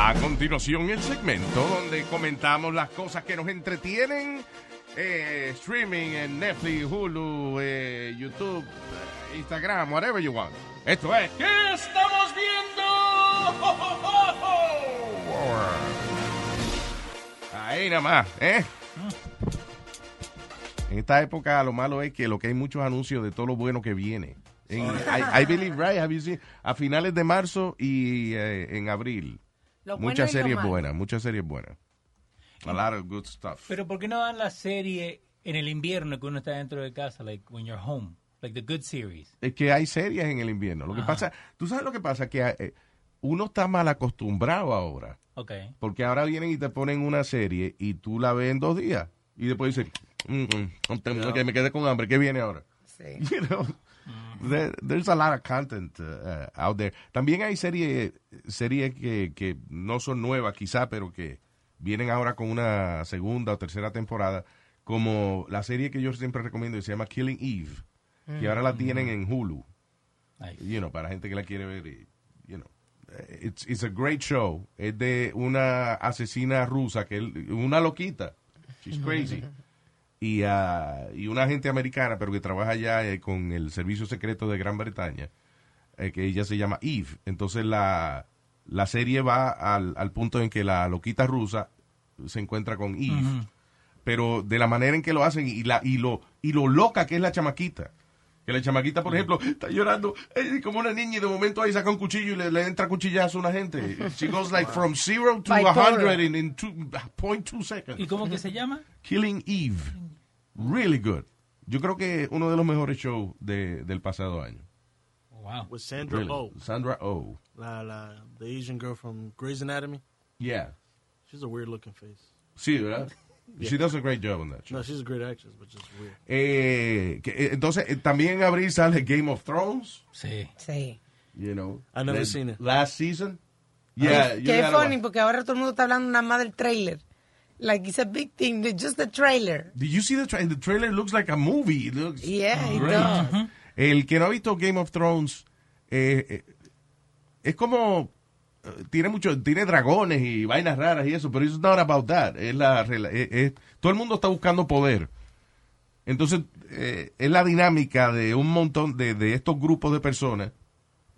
A continuación, el segmento donde comentamos las cosas que nos entretienen. eh, streaming en Netflix, Hulu, eh, YouTube, eh, Instagram, whatever you want. Esto es. ¿Qué estamos viendo? Ahí nada más, ¿eh? En esta época lo malo es que lo que hay muchos anuncios de todo lo bueno que viene. En, I, I believe right, have you seen? a finales de marzo y eh, en abril. Lo bueno Muchas series buenas, muchas series buenas. A lot of good stuff. Pero ¿por qué no dan la serie en el invierno que uno está dentro de casa, like when you're home, like the good series? Es que hay series en el invierno. Lo que pasa, tú sabes lo que pasa, que eh, uno está mal acostumbrado ahora. Okay. Porque ahora vienen y te ponen una serie y tú la ves en dos días. Y después dices, "Mm, mm, tengo que me quedé con hambre. ¿Qué viene ahora? Sí. You know, there- there's a lot of content uh, out there. También hay series series que, que no son nuevas quizá, pero que vienen ahora con una segunda o tercera temporada, como la serie que yo siempre recomiendo que se llama Killing Eve, que ahora la tienen en Hulu, Nice. you know, para gente que la quiere ver, you know. It's, it's a great show. Es de una asesina rusa, que una loquita. She's crazy y, ah, y una agente americana, pero que trabaja ya eh, con el servicio secreto de Gran Bretaña, eh, que ella se llama Eve. Entonces la, la serie va al, al punto en que la loquita rusa se encuentra con Eve, pero de la manera en que lo hacen y, la, y, lo, y lo loca que es la chamaquita. Que la chamaquita, por ejemplo, está llorando eh, como una niña y de momento ahí saca un cuchillo y le, le entra cuchillazo a una gente. She goes like from zero to a hundred in, in two, point two seconds. ¿Y cómo que se llama? Killing Eve. Really good. Yo creo que uno de los mejores shows de, del pasado año. Wow. With Sandra Really. Oh, Sandra Oh. la, la, the Asian girl from Grey's Anatomy. Yeah. She's a weird looking face. Sí, ¿verdad? She does a great job on that show. No, she's a great actress, but just weird. Eh, que, eh, entonces, eh, también en abril sale Game of Thrones. Sí. Sí. You know. I never seen it. Last season. Yeah. Qué funny, porque ahora todo el mundo está hablando nada más del trailer. Like, it's a big thing, just the trailer. Did you see the trailer? The trailer looks like a movie. It looks Yeah, it does. El que no ha visto Game of Thrones eh, eh, es como eh, tiene mucho tiene dragones y vainas raras y eso, pero it's not about that. Es la es- es- todo el mundo está buscando poder. Entonces eh, es la dinámica de un montón de, de estos grupos de personas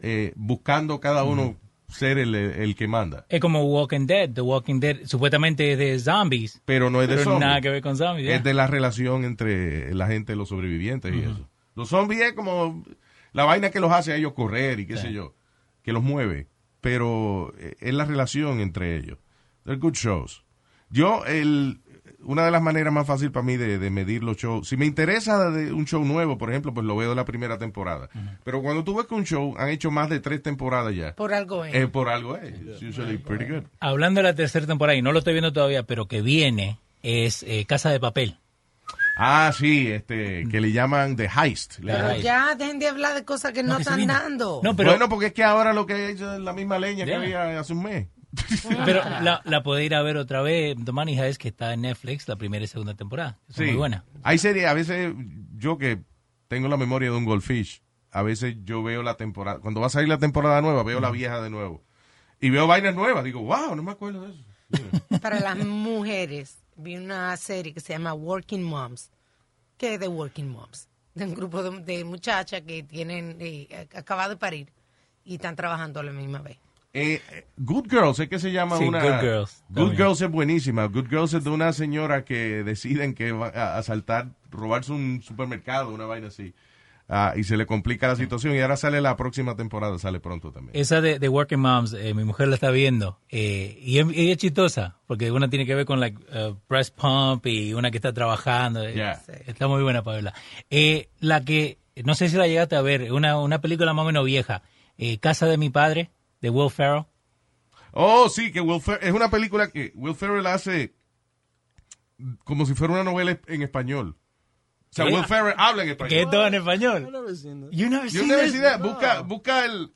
eh, buscando cada uno ser el, el que manda, Es como Walking Dead. The Walking Dead supuestamente es de zombies. pero no es de Pero zombies. nada que ver con zombies. es de la relación entre la gente, los sobrevivientes y eso. Los zombies es como la vaina que los hace a ellos correr y qué sé yo, que los mueve, pero eh, es la relación entre ellos. They're good shows. Yo, el, una de las maneras más fáciles para mí de, de medir los shows, si me interesa de un show nuevo, por ejemplo, pues lo veo de la primera temporada. Pero cuando tú ves que un show han hecho más de tres temporadas ya, Por algo es. es por algo, es It's usually pretty good. Hablando de la tercera temporada, y no lo estoy viendo todavía, pero que viene, es eh, Casa de Papel. Ah, sí, este, que le llaman The Heist. Pero ya dejen de hablar de cosas que no, que están dando. No, pero, bueno, porque es que ahora lo que hay es la misma leña que había hace un mes. pero la, la puede ir a ver otra vez. The Money Heist, que está en Netflix, la primera y segunda temporada. Es muy buena. Hay series, a veces yo que tengo la memoria de un goldfish, a veces yo veo la temporada, cuando va a salir la temporada nueva, veo la vieja de nuevo. Y veo vainas nuevas, digo, wow, no me acuerdo de eso. Para las mujeres, vi una serie que se llama Working Moms. ¿Qué es de Working Moms? De un grupo de, de muchachas que tienen eh, acabado de parir y están trabajando a la misma vez. Eh, eh, Good Girls, es que se llama Sí, una... Good Girls, Good también. Girls es buenísima. Good Girls es de una señora que deciden que va a asaltar, robarse un supermercado, una vaina así. Ah, y se le complica la situación y ahora sale la próxima temporada, sale pronto también. Esa de, de Working Moms, eh, mi mujer la está viendo. eh, y es, ella es chistosa, porque una tiene que ver con la breast pump y una que está trabajando. Yeah. Está muy buena para verla. Eh, la que, no sé si la llegaste a ver, una, una película más o menos vieja, eh, Casa de mi padre, de Will Ferrell. Oh, sí, que Will Fer- es una película que Will Ferrell hace como si fuera una novela en español. O sea, ¿Qué? Will Ferrell habla en Que español. es todo en español. never seen that. You never Yo seen never this? seen that. Busca, busca el,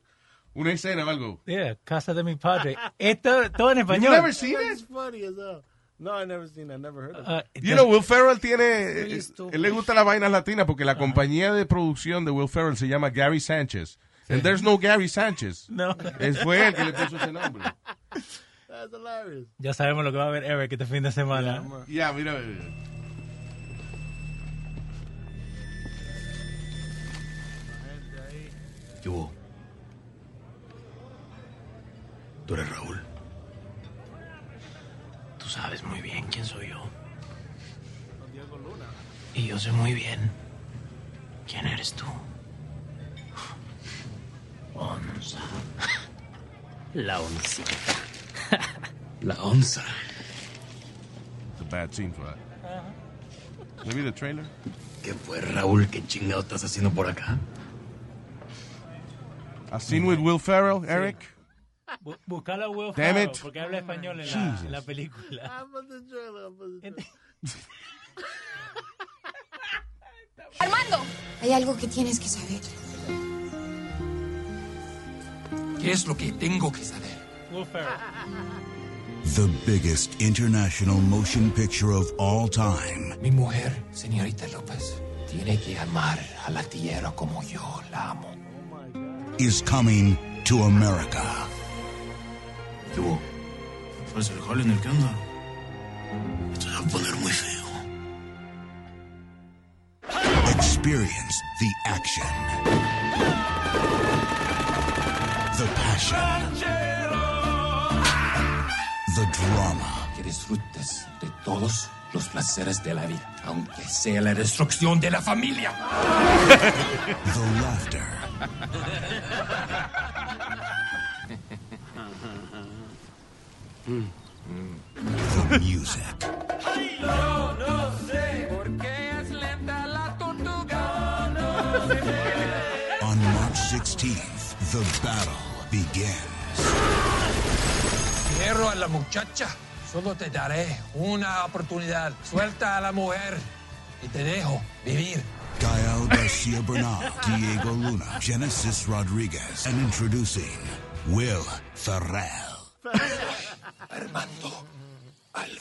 una escena o algo. Yeah, Casa de mi padre. Es todo, todo en You español. never seen That's it? funny as hell. No, I never seen that. Never heard of it. Ah, You know, Will Ferrell tiene, really eh, él le gusta las vainas latinas porque la compañía de producción de Will Ferrell se llama Gary Sánchez. And there's no Gary Sánchez. no. Es fue él que le puso ese nombre. That's hilarious. Ya sabemos lo que va a ver Eric este fin de semana. Ya, mira. mira. ¿Qué hubo? ¿Tú eres Raúl? Tú sabes muy bien quién soy yo. Y yo sé muy bien quién eres tú. Onza. La oncita. La onza. It's a bad scene for that. Maybe the trailer? ¿Qué fue, Raúl? ¿Qué chingado estás haciendo por acá? A scene with Will Ferrell, Eric? Bu- Buscala a Will Damn Ferrell, it. porque habla español en la, Jesus. en la película. On the trailer. Armando, hay algo que tienes que saber. Es lo que tengo que saber? Will Ferrell. The biggest international motion picture of all time Mi mujer, señorita López, tiene que amar a la tierra como yo la amo. is coming to America. ¿Qué hubo? ¿Pues el jale en el que anda? Esto va a poner muy feo. Experience the action, the passion, the drama, Que disfrutes de todos los placeres de la vida, aunque sea la destrucción de la familia. the laughter, the music. On March 16th, the battle begins. Quiero a la muchacha. Solo te daré una oportunidad. Suelta a la mujer y te dejo vivir. Gael Garcia Bernal, Diego Luna, Genesis Rodriguez, and introducing Will Ferrell. Armando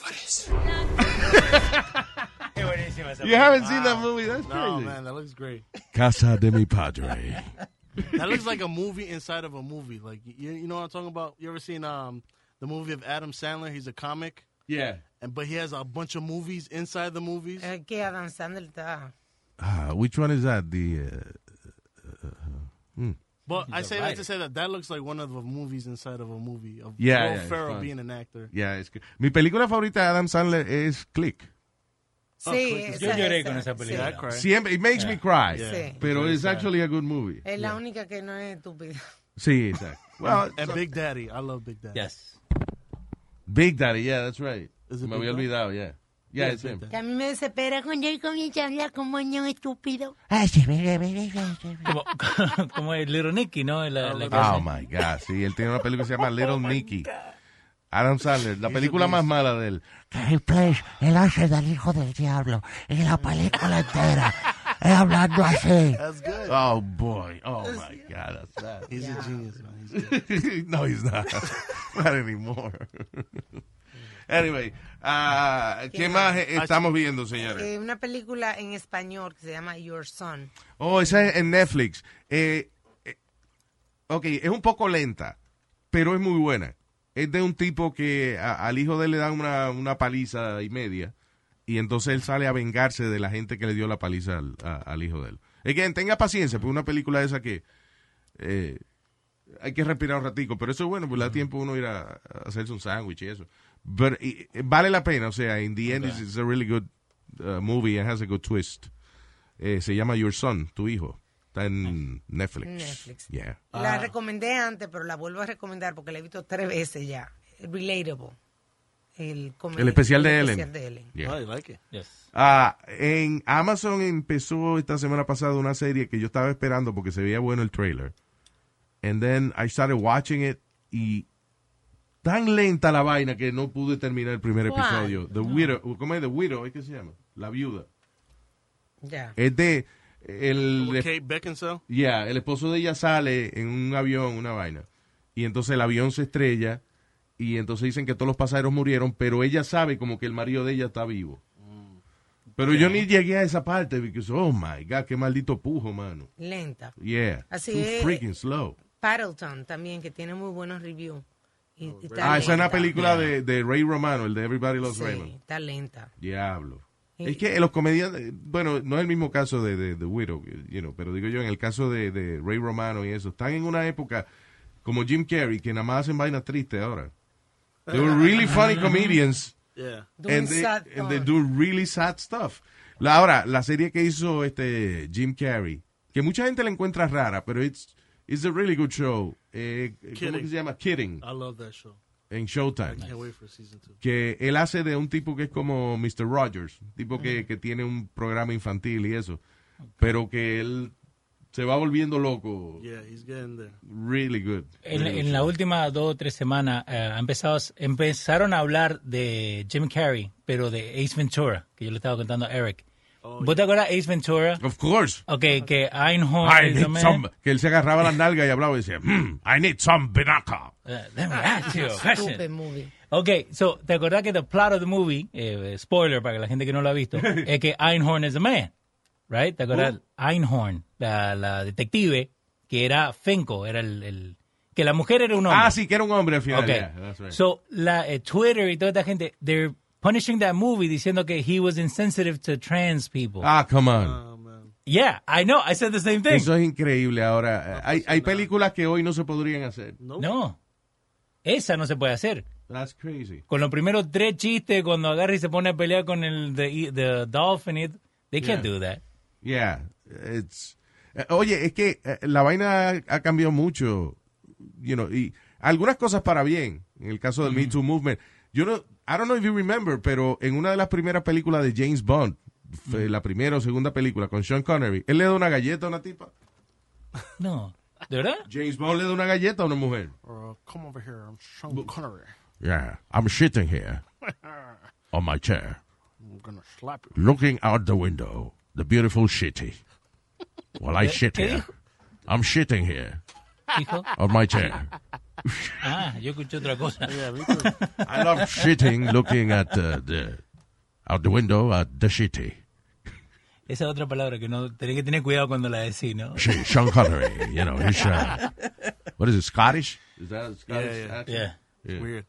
esa You haven't seen that movie? That's No, crazy. man, that looks great. Casa de mi padre. That looks like a movie inside of a movie. Like you, you know what I'm talking about? You ever seen um the movie of Adam Sandler? He's a comic, Yeah. and but he has a bunch of movies inside the movies. Es que Adam Sandler está... Ah, which one is that? The uh, But I a say that writer. to say that that looks like one of the movies inside of a movie of Yeah, Will yeah, Ferrell being an actor. yeah, es que mi película favorita de Adam Sandler es Click. Sí, pues, Yo esa- lloré con esa sí. película. Cry. Siempre, it makes me cry. Sí. Pero it's actually a good movie. Es la única que no es estúpida. Sí, exacto. Well, And Big Daddy, I love Big Daddy. Yes. Big Daddy, yeah, that's right. Me había olvidado, yeah. Yeah, Yeah, it's him. Que a mí me desespera cuando él comienza a hablar como niño estúpido. Como, como el Little Nicky, ¿no? La, la que Oh my God, sí, él tiene una película que se llama Little Nicky. Adam Sandler, la película más mala de él. Gary Place, él hace del hijo del diablo en la película entera. Él hablando así. That's good. Oh boy, oh my God, that's sad. He's a genius, man. He's no, he's not. not anymore. anyway, ah, ¿qué más eh, estamos viendo, señores? Eh, una película en español que se llama Your Son. Oh, esa es en Netflix. Eh, eh, ok, es un poco lenta, pero es muy buena. Es de un tipo que a- al hijo de él le dan una, una paliza y media, y entonces él sale a vengarse de la gente que le dio la paliza al, a- al hijo de él. Es que tenga paciencia, porque una película esa que eh, hay que respirar un ratico, pero eso es bueno, pues le da tiempo uno ir a, a hacerse un sándwich y eso. But, y- y vale la pena, o sea, in the end, it's, it's a really good uh, movie and has a good twist. Eh, se llama Your Son, tu hijo. Está en Netflix. Netflix. Yeah. La recomendé antes, pero la vuelvo a recomendar porque la he visto tres veces ya. Relatable. El, El especial de el Ellen. especial de Ellen. Yeah. Oh, you like it? Yes. Ah, en Amazon empezó esta semana pasada una serie que yo estaba esperando porque se veía bueno el trailer. And then I started watching it y tan lenta la vaina que no pude terminar el primer ¿Cuál? episodio. The Widow, ¿cómo es The Widow? ¿Es que se llama? La viuda. Ya. Es de el Kate Beckinsale. El esposo de ella sale en un avión, una vaina. Y entonces el avión se estrella y entonces dicen que todos los pasajeros murieron, pero ella sabe como que el marido de ella está vivo. Pero yo ni llegué a esa parte because oh my god, qué maldito pujo, mano. Lenta. Yeah. Así too es. freaking slow. Paddleton también, que tiene muy buenos reviews. Y- y está Ah, esa es una película de, de Ray Romano, el de Everybody Loves Sí, Raymond. está lenta. Diablo. Es que los comediantes, bueno, no es el mismo caso de, de, de Widow, you know, pero digo yo, en el caso de, de Ray Romano y eso, están en una época como Jim Carrey, que nada más hacen vainas tristes ahora. They were really funny comedians. Yeah. And they, and they do really sad stuff. La, ahora, la serie que hizo este Jim Carrey, que mucha gente la encuentra rara, pero it's, it's a really good show. Eh, ¿Cómo que se llama? Kidding, I love that show. En Showtime. Que él hace de un tipo que es como Mr. Rogers, un tipo que, que tiene un programa infantil y eso, pero que él se va volviendo loco. Yeah, he's getting there. Really good. En, Really en good la show. última dos o tres semanas ha empezado, empezaron a hablar de Jim Carrey, pero de Ace Ventura, que yo le estaba contando a Eric. ¿Vos te acuerdas de Ace Ventura? Of course. Ok, que Einhorn I need some, que él se agarraba las nalgas y hablaba y decía, "Hmm, I need some binaca. Eh, let me ask you a question. Stupid movie. Ok, so, ¿te acordás que the plot of the movie, eh, spoiler para la gente que no lo ha visto, es que Einhorn is a man, right? ¿Te acordás? Einhorn, la, la detective, que era Finko, era el, el- que la mujer era un hombre. Ah, sí, que era un hombre al final. Ok. yeah, that's right. So, la, eh, Twitter y toda esta gente, they're punishing that movie diciendo que he was insensitive to trans people. ah, come on. Oh. Yeah, I know, I said the same thing. Eso es increíble ahora. Hay, hay películas que hoy no se podrían hacer. No, esa no se puede hacer. That's crazy. Con los primeros tres chistes, cuando agarra y se pone a pelear con el the, the dolphin, it- they can't do that. Yeah, it's... eh, Oye, es que eh, la vaina ha cambiado mucho, you know, y algunas cosas para bien, en el caso del Me Too Movement. Yo no, I don't know if you remember, pero en una de las primeras películas de James Bond, fue la primera o segunda película con Sean Connery, él le da una galleta a una tipa. No, ¿de verdad? James Bond le da una galleta a una mujer. Uh, come over here. I'm Sean Connery. Yeah, I'm sitting here on my chair, I'm gonna slap you. looking out the window, the beautiful shitty. While I shit here? I'm shitting here Hijo. on my chair. Ah, yo escuché otra cosa. I love shitting, looking at uh, the out the window at the shitty. Esa es otra palabra que no tenés que tener cuidado cuando la decís, ¿no? Sh- Sean Connery, you know, he's uh, what is it, Scottish? Is that a Scottish Yeah, yeah. accent? Yeah. Yeah. Weird.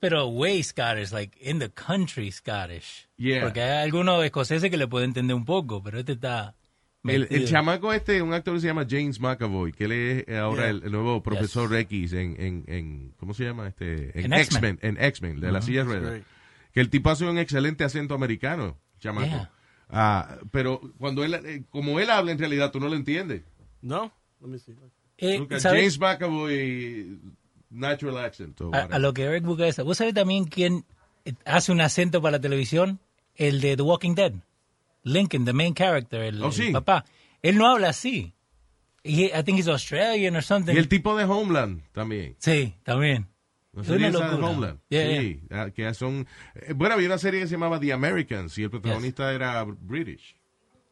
Pero way Scottish, like in the country Scottish. Yeah. Porque hay algunos escoceses que le pueden entender un poco, pero este está... El, el chamaco este, un actor que se llama James McAvoy, que él es eh, ahora Yeah. el, el nuevo profesor X en, en, en, ¿cómo se llama? Este, en En X-Men. En X-Men, de la silla de ruedas. Que el tipo hace un excelente acento americano, chamaco. Yeah. Ah, pero cuando él, eh, como él habla en realidad, tú no lo entiendes. No? Let me see. Eh. James McAvoy, natural accent. a, lo que Eric busca esa. ¿Vos sabés también quién hace un acento para la televisión? El de The Walking Dead. Lincoln, the main character, el, Oh, el sí. papá. Él no habla así. He- I think he's Australian or something. Y el tipo de Homeland también. Sí, también. ¿No Es sería una esa de. Homeland? Yeah, sí, ah, que son... eh, bueno, había una serie que se llamaba The Americans y el protagonista era British.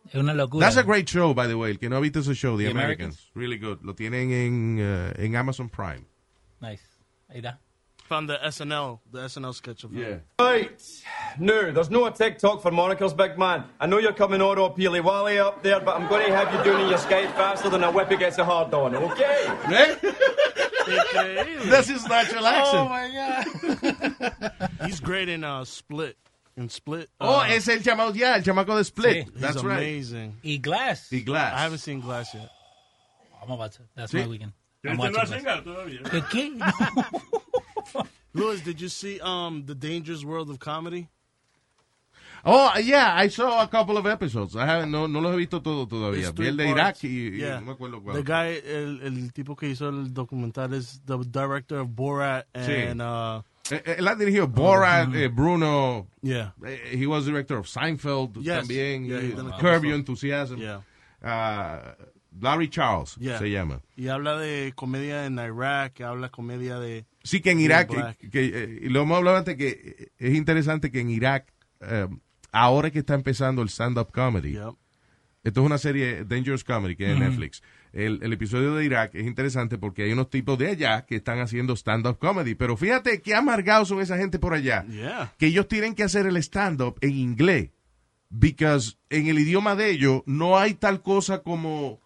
Es una locura. That's a great show, by the way. El que no ha visto ese show, The, The Americans. Really good. Lo tienen en, uh, en Amazon Prime. Nice. Ahí está. Found the SNL, the SNL sketch of him. Right. No, there's no TikTok for Monocle's big man. I know you're coming Oro Peely Wally up there, but I'm going to have you doing your skate faster than a whippy gets a hard on, okay? That's his natural accent. Oh my god. He's great in uh, Split. In Split. Oh, uh, es el chamaco, ya, el chamaco de Split. Sí. he's That's right. amazing. Y Glass. Y Glass. I haven't seen Glass yet. I'm about to. That's Sí. my weekend. I'm watching Glass. ¿Qué? qué? Louis, did you see um the Dangerous World of Comedy? Oh, yeah, I saw a couple of episodes. I haven't, no, no los he visto todo todavía. Vi el de Irak y, y no me acuerdo cuál. The guy, el, el tipo que hizo el documental es the director of Borat Sí. and uh Eh, eh, Él ha dirigido Borat, eh, Bruno. yeah. he was director of Seinfeld Yes. también. Yeah, y he's done a couple Curb. Your Enthusiasm. Yeah. Ah, Larry Charles Yeah. se llama. Y habla de comedia en Irak, habla comedia de Sí, que en Irak, que, que, eh, lo hemos hablado antes, que eh, es interesante que en Irak, eh, ahora que está empezando el stand-up comedy, Yep. esto es una serie Dangerous Comedy que es de Netflix. El, el episodio de Irak es interesante porque hay unos tipos de allá que están haciendo stand-up comedy, pero fíjate qué amargados son esa gente por allá, Yeah. que ellos tienen que hacer el stand-up en inglés, because en el idioma de ellos no hay tal cosa como,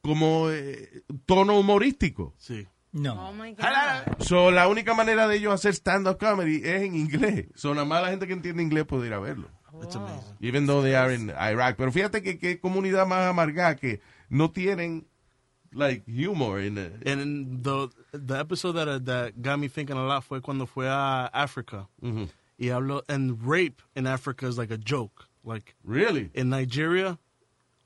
como eh, tono humorístico. Sí. No. Oh my God. So, la única manera de ellos hacer stand-up comedy es en inglés. So, nada más la gente que entiende inglés puede ir a verlo. It's amazing. Even though they are in Iraq. Pero fíjate que qué comunidad más amargada que no tienen, like, humor. In the, And the the episode that uh, that got me thinking a lot fue cuando fue a Africa. Y habló and rape in Africa is like a joke. Like really? in Nigeria,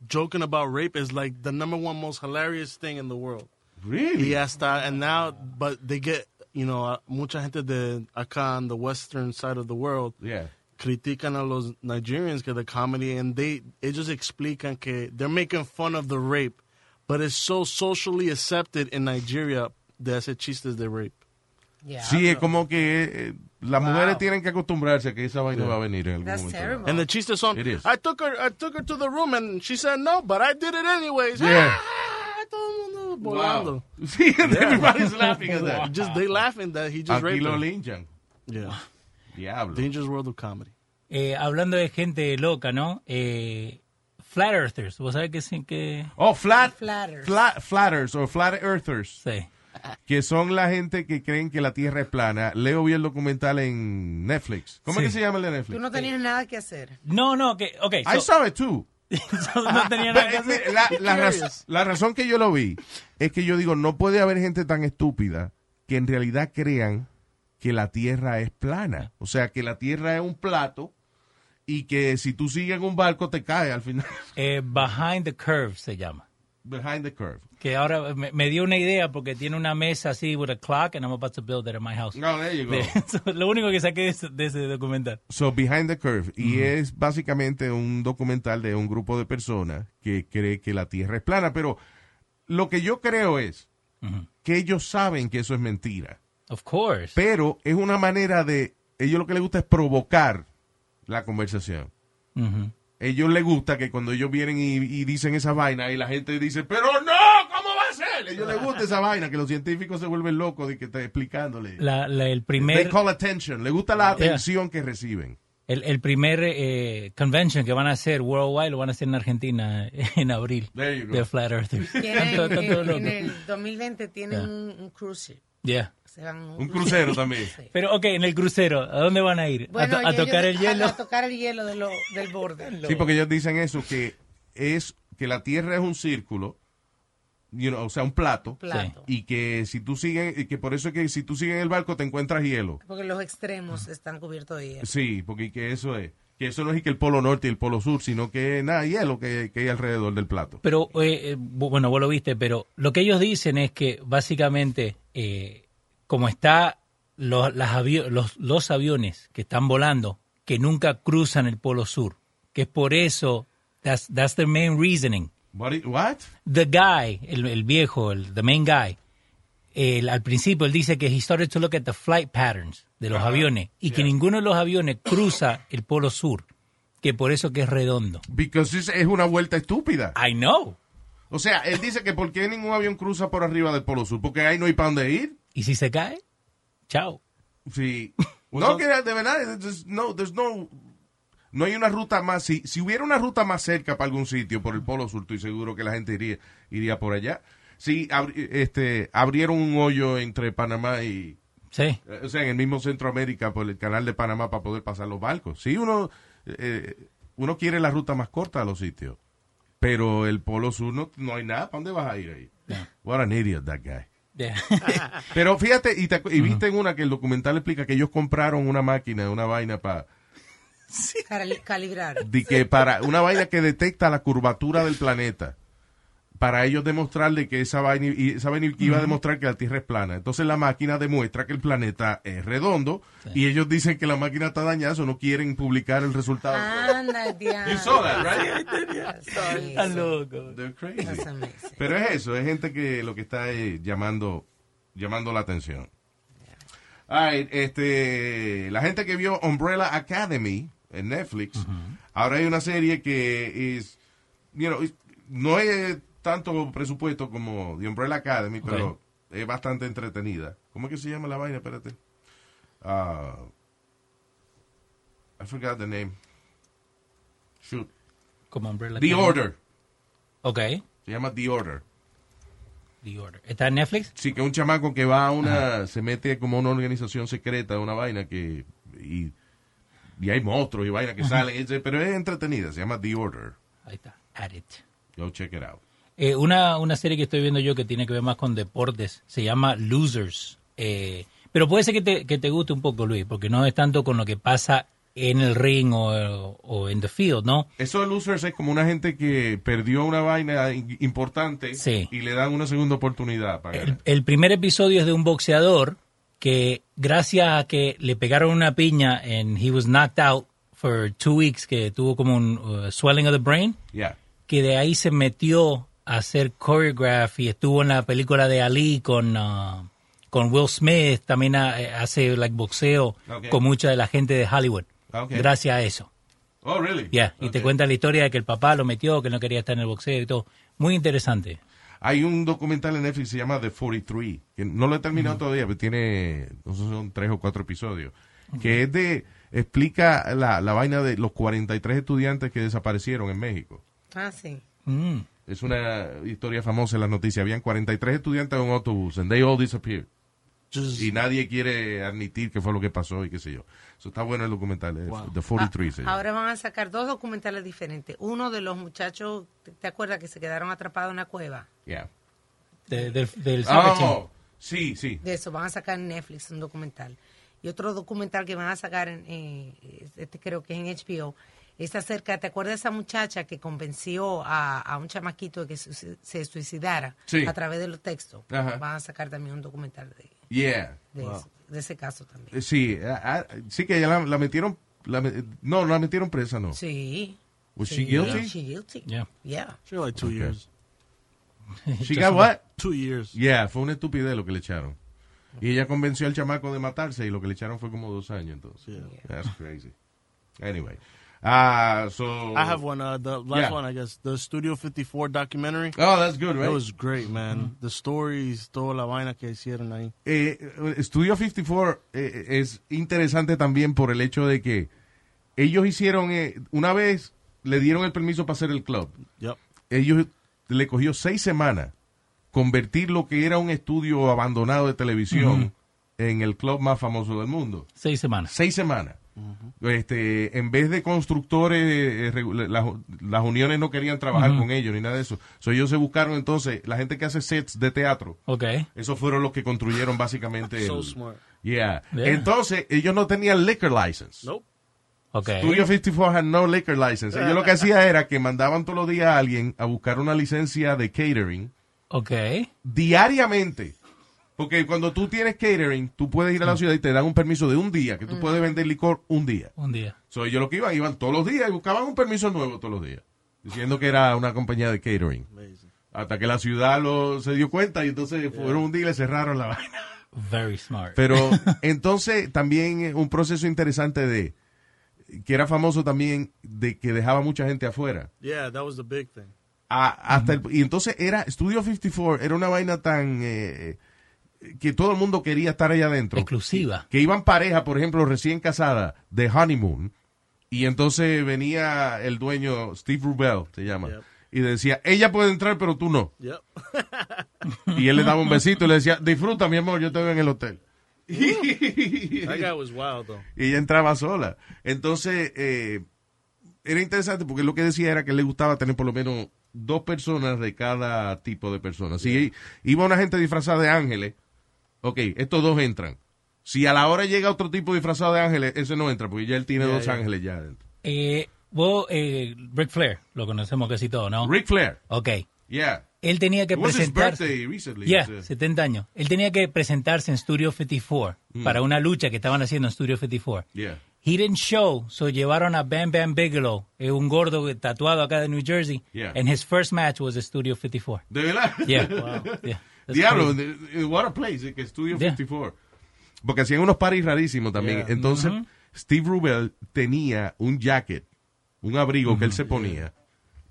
joking about rape is like the number one most hilarious thing in the world. Really? Y hasta and now, but they get you know mucha gente de acá on the western side of the world Yeah. critican a los Nigerians que the comedy and they ellos explican que they're making fun of the rape, but it's so socially accepted in Nigeria de hacer chistes de rape. Yeah. Sí, es como que eh, las Wow. mujeres tienen que acostumbrarse a que esa vaina Yeah. va a venir en algún That's momento. terrible. And the chistes son, It is. I took her, I took her to the room and she said no, but I did it anyways. Yeah. Wow. volando. Sí, and everybody's laughing at that. Just they laughing that he just Aquí raped lo linchan. Yeah, Diablo. dangerous world of comedy. Eh, hablando de gente loca, ¿no? Eh, flat Earthers. ¿Vos sabés sí que...? Oh, flat, Flatters. flat, flatters o flat earthers. Sí. que son la gente que creen que la Tierra es plana. Leo vi el documental en Netflix. ¿Cómo Sí. es que se llama el de Tú Netflix? no tenías nada que hacer. No, no, que... Ok, I so- saw it too. So no tenía nada que Pero, hacer. la, la raz- la razón que yo lo vi es que yo digo, no puede haber gente tan estúpida que en realidad crean que la Tierra es plana. O sea, que la Tierra es un plato y que si tú sigues en un barco te cae al final. Eh, Behind the Curve se llama. Behind the curve. Que ahora me, me dio una idea porque tiene una mesa así with a clock and I'm about to build it in my house. No, there you go. De- so, lo único que saqué ese, de ese documental. So, Behind the Curve. Y es básicamente un documental de un grupo de personas que cree que la Tierra es plana. Pero lo que yo creo es que ellos saben que eso es mentira. Of course. Pero es una manera de... Ellos lo que les gusta es provocar la conversación. Ujú. Ellos les gusta que cuando ellos vienen y, y dicen esa vaina y la gente dice, pero no, ¿cómo va a ser? A ellos les gusta esa vaina, que los científicos se vuelven locos de que está explicándole. La- la- el They primer, call attention. Les gusta la Yeah. atención que reciben. el, el primer eh, convention que van a hacer worldwide lo van a hacer en Argentina en abril. There you go. De Flat todos en, el 2020 tienen Yeah. un, un cruise ship. Yeah. Se van a Un crucero también. Sí. Pero, ok, en el crucero, ¿a dónde van a ir? ¿A, Bueno, to- a ellos- tocar el hielo? A, tocar el hielo de lo- del borde. Sí, porque ellos dicen eso, que es que la Tierra es un círculo, you know, o sea, un plato, Plato. y que si tú sigues, y que por eso es que si tú sigues en el barco te encuentras hielo. Porque los extremos están cubiertos de hielo. Sí, porque que eso es, que eso no es que el polo norte y el polo sur, sino que nada, hielo que, que hay alrededor del plato. Pero, eh, eh, bu- bueno, vos lo viste, pero lo que ellos dicen es que básicamente, eh, como está los, las los, los aviones que están volando, que nunca cruzan el polo sur, que es por eso, that's, that's the main reasoning. What? i- what? The guy, el, el viejo, el the main guy, el- al principio él dice que he started to look at the flight patterns de los aviones y que ninguno de los aviones cruza el polo sur, que por eso que es redondo. Because es, es una vuelta estúpida. I know. O sea, él dice que por qué ningún avión cruza por arriba del polo sur, porque ahí no hay para dónde ir. ¿Y si se cae? Chao. Sí. No, que de verdad, there's no, there's no, no hay una ruta más. Si, si hubiera una ruta más cerca para algún sitio por el Polo Sur, estoy seguro que la gente iría, iría por allá. Si abri- este, abrieron un hoyo entre Panamá y, Sí. eh, o sea, en el mismo Centroamérica por el canal de Panamá para poder pasar los barcos. Sí, uno, eh, uno quiere la ruta más corta a los sitios, pero el Polo Sur no, no hay nada. ¿Para dónde vas a ir ahí? What an idiot that guy. Yeah. Pero fíjate, y, te- y viste en una que el documental explica que ellos compraron una máquina, una vaina para Cali- Calibrar. de que para una vaina que detecta la curvatura del planeta para ellos demostrarle que esa vaina, y esa vaina iba a demostrar que la Tierra es plana. Entonces la máquina demuestra que el planeta es redondo y ellos dicen que la máquina está dañada, o no quieren publicar el resultado. Anda. You saw that, right? Sí, Está loco. They're crazy. That's amazing. Pero es eso, es gente que lo que está es llamando, llamando la atención. All right, este, la gente que vio Umbrella Academy en Netflix, ahora hay una serie que es, you know, no es tanto presupuesto como The Umbrella Academy, pero es bastante entretenida. ¿Cómo es que se llama la vaina? Espérate. Ah, I forgot the name. Shoot. Como Umbrella The Academy. Order. Ok. Se llama The Order. The Order. ¿Está en Netflix? Sí, que un chamaco que va a una, se mete como una organización secreta, una vaina que, y, y hay monstruos y vaina que Ajá. salen, pero es entretenida, se llama The Order. Ahí está, Add It. Go check it out. Eh, una, una serie que estoy viendo yo que tiene que ver más con deportes se llama Losers. Eh, pero puede ser que te, que te guste un poco, Luis, porque no es tanto con lo que pasa en el ring o, o en the field, ¿no? Eso de losers es como una gente que perdió una vaina in- importante Sí. y le dan una segunda oportunidad para. El primer episodio es de un boxeador que gracias a que le pegaron una piña and he was knocked out for two weeks, que tuvo como un uh, swelling of the brain, Yeah. que de ahí se metió hacer choreograph y estuvo en la película de Ali con, uh, con Will Smith, también ha- eh, hace like boxeo con mucha de la gente de Hollywood. Gracias a eso. Oh, really? Yeah, y te cuenta la historia de que el papá lo metió, que no quería estar en el boxeo y todo. Muy interesante. Hay un documental en Netflix que se llama The 43, que no lo he terminado todavía, pero tiene, no sé, son tres o cuatro episodios, que es de, explica la, la vaina de los 43 estudiantes que desaparecieron en México. Ah, sí. Mm. Es una historia famosa en las noticias. Habían 43 estudiantes en un autobús, and they all disappeared. y nadie quiere admitir qué fue lo que pasó y qué sé yo. Eso está bueno el documental, eh, The 43. se llama. Ahora van a sacar dos documentales diferentes. Uno de los muchachos, ¿te- ¿te acuerdas que se quedaron atrapados en una cueva? Yeah. De- del, del. Oh, sí, sí. De eso van a sacar en Netflix un documental. Y otro documental que van a sacar, en, eh, este creo que es en HBO, es acerca, ¿te acuerdas de esa muchacha que convenció a, a un chamaquito de que su- se suicidara Sí. a través de los textos? Ajá. Van a sacar también un documental de, Yeah. de, Wow. eso- de ese caso también. Sí, ah, ah, sí que ella la, la metieron, la me- no, la metieron presa, no. Sí. Was Sí, she guilty? She guilty. Yeah. Yeah. She like two Okay. years. She got what? Two years. Yeah, fue una estupidez lo que le echaron. Y ella convenció al chamaco de matarse y lo que le echaron fue como dos años entonces. That's crazy. Anyway. Ah, so. I have one. Uh, the last Yeah. one, I guess, the Studio 54 documentary. Oh, that's good, right? That was great, man. The stories, toda la vaina que hicieron ahí. Eh, Studio 54 eh, es interesante también por el hecho de que ellos hicieron, eh, una vez le dieron el permiso para hacer el club. Yep. Ellos le cogió seis semanas convertir lo que era un estudio abandonado de televisión en el club más famoso del mundo. Seis semanas. Seis semanas. Este, en vez de constructores, eh, las, las uniones no querían trabajar con ellos ni nada de eso. So, ellos se buscaron entonces, la gente que hace sets de teatro, Ok. esos fueron los que construyeron básicamente. So el- smart. Yeah. Yeah. Entonces, ellos no tenían liquor license. Nope. Ok. Studio 54 had no liquor license. Ellos lo que hacían era que mandaban todos los días a alguien a buscar una licencia de catering Ok. diariamente. Porque cuando tú tienes catering, tú puedes ir a la ciudad y te dan un permiso de un día, que tú puedes vender licor un día. Un día. So, ellos lo que iban, iban todos los días y buscaban un permiso nuevo todos los días. Diciendo que era una compañía de catering. Hasta que la ciudad lo, se dio cuenta y entonces fueron un día y le cerraron la vaina. Very smart. Pero entonces también eh, un proceso interesante de que era famoso también de que dejaba mucha gente afuera. Yeah, that was the big thing. A- hasta el- y entonces era Studio 54 era una vaina tan eh, que todo el mundo quería estar allá adentro. Exclusiva. Que iban pareja, por ejemplo, recién casada de honeymoon y entonces venía el dueño Steve Rubel se llama Yep. y decía ella puede entrar pero tú no Yep. y él le daba un besito y le decía disfruta mi amor yo te veo en el hotel that guy was wild, though. y ella entraba sola. Entonces, eh, era interesante porque lo que decía era que le gustaba tener por lo menos dos personas de cada tipo de persona. Si iba una gente disfrazada de ángeles, ok, estos dos entran. Si a la hora llega otro tipo disfrazado de ángeles, ese no entra porque ya él tiene Yeah, dos yeah. ángeles ya adentro. Eh, vos, eh, Ric Flair, lo conocemos casi todo, ¿no? Ric Flair, Ok. yeah. Él tenía que presentarse. recently, Yeah, so- 70 años. Él tenía que presentarse en Studio 54 Mm. para una lucha que estaban haciendo en Studio 54. Yeah. He didn't show, so llevaron a Bam Bam Bigelow, eh, un gordo tatuado acá de New Jersey, Yeah. and his first match was Studio 54. ¿De verdad? Yeah. Wow. Yeah. Diablo, what a place, eh, que Studio Yeah. 54. Porque hacían unos paris rarísimos también. Yeah. Entonces. Steve Rubel tenía un jacket, un abrigo que él se ponía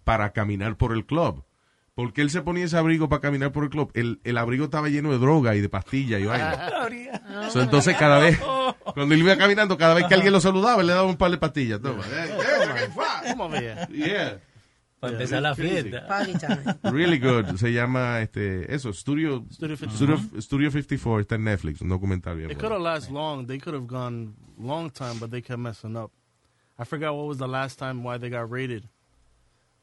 para caminar por el club. ¿Por qué él se ponía ese abrigo para caminar por el club? El, el abrigo estaba lleno de droga y de pastillas y vaina. So, entonces, cada vez, cuando él iba caminando, cada vez que alguien lo saludaba, él le daba un par de pastillas. Toma. Yeah. Para empezar la fiesta. Party time. Really good. Se llama este eso, Studio Studio 54. Studio, Studio 54 está en Netflix, un documental bien It could have lasted long. They could have gone long time, but they kept messing up. I forgot what was the last time why they got rated.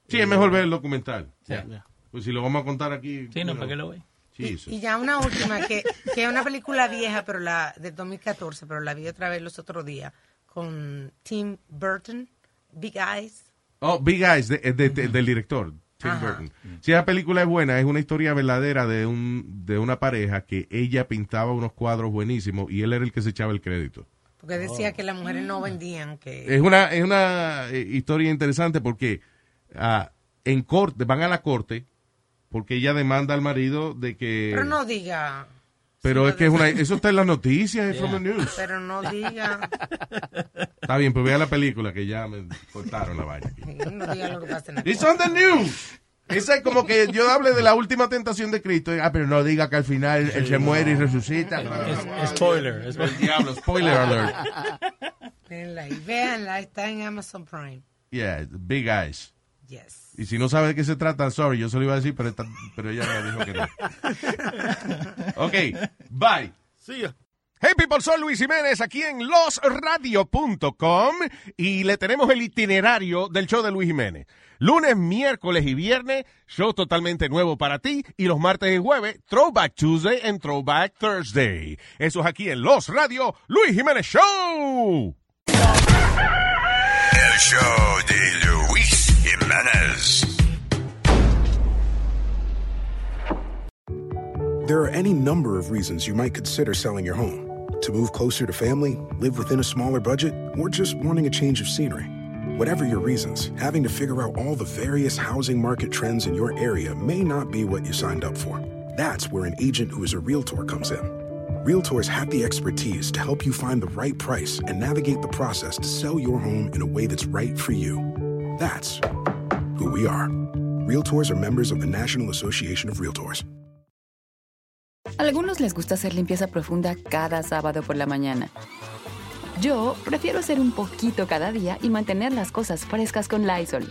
Sí, es mejor ver el documental. Yeah. Pues si lo vamos a contar aquí. Sí, no, para que lo vean. Jesus. Y ya una última, que, que es una película vieja, pero la de 2014, pero la vi otra vez los otros días, con Tim Burton, Big Eyes. Oh, Big Eyes, de- de- de- del director, Tim Ajá. Burton. Si la película es buena, es una historia verdadera de un de una pareja que ella pintaba unos cuadros buenísimos y él era el que se echaba el crédito. Porque decía que las mujeres no vendían, que... Es una, es una eh, historia interesante porque ah, en corte, van a la corte porque ella demanda al marido de que... Pero no diga... Pero es que es una, eso está en las noticias, es from the news. Pero no diga... Está bien, pues vea la película que ya me cortaron la vaina. aquí. No diga lo que pasa en la It's on the news. Esa es como que yo hable de la última tentación de Cristo. Ah, pero no diga que al final él se muere y resucita. Es- spoiler. es- El diablo, spoiler alert. Véanla, está en Amazon Prime. Yeah, Big Eyes. Yes. Y si no sabe de qué se trata, sorry, yo se lo iba a decir, pero, esta- pero ella me dijo que no. Ok, bye. See ya. Hey people, soy Luis Jiménez aquí en losradio.com y le tenemos el itinerario del show de Luis Jiménez. Lunes, miércoles y viernes, show totalmente nuevo para ti y los martes y jueves, Throwback Tuesday and Throwback Thursday. Eso es aquí en Los Radio, Luis Jiménez Show. El show de Luis Jimenez. There are any number of reasons you might consider selling your home. To move closer to family, live within a smaller budget, or just wanting a change of scenery. Whatever your reasons, having to figure out all the various housing market trends in your area may not be what you signed up for. That's where an agent who is a realtor comes in. Realtors have the expertise to help you find the right price and navigate the process to sell your home in a way that's right for you. That's who we are. Realtors are members of the National Association of Realtors. Algunos les gusta hacer limpieza profunda cada sábado por la mañana. Yo prefiero hacer un poquito cada día y mantener las cosas frescas con Lysol.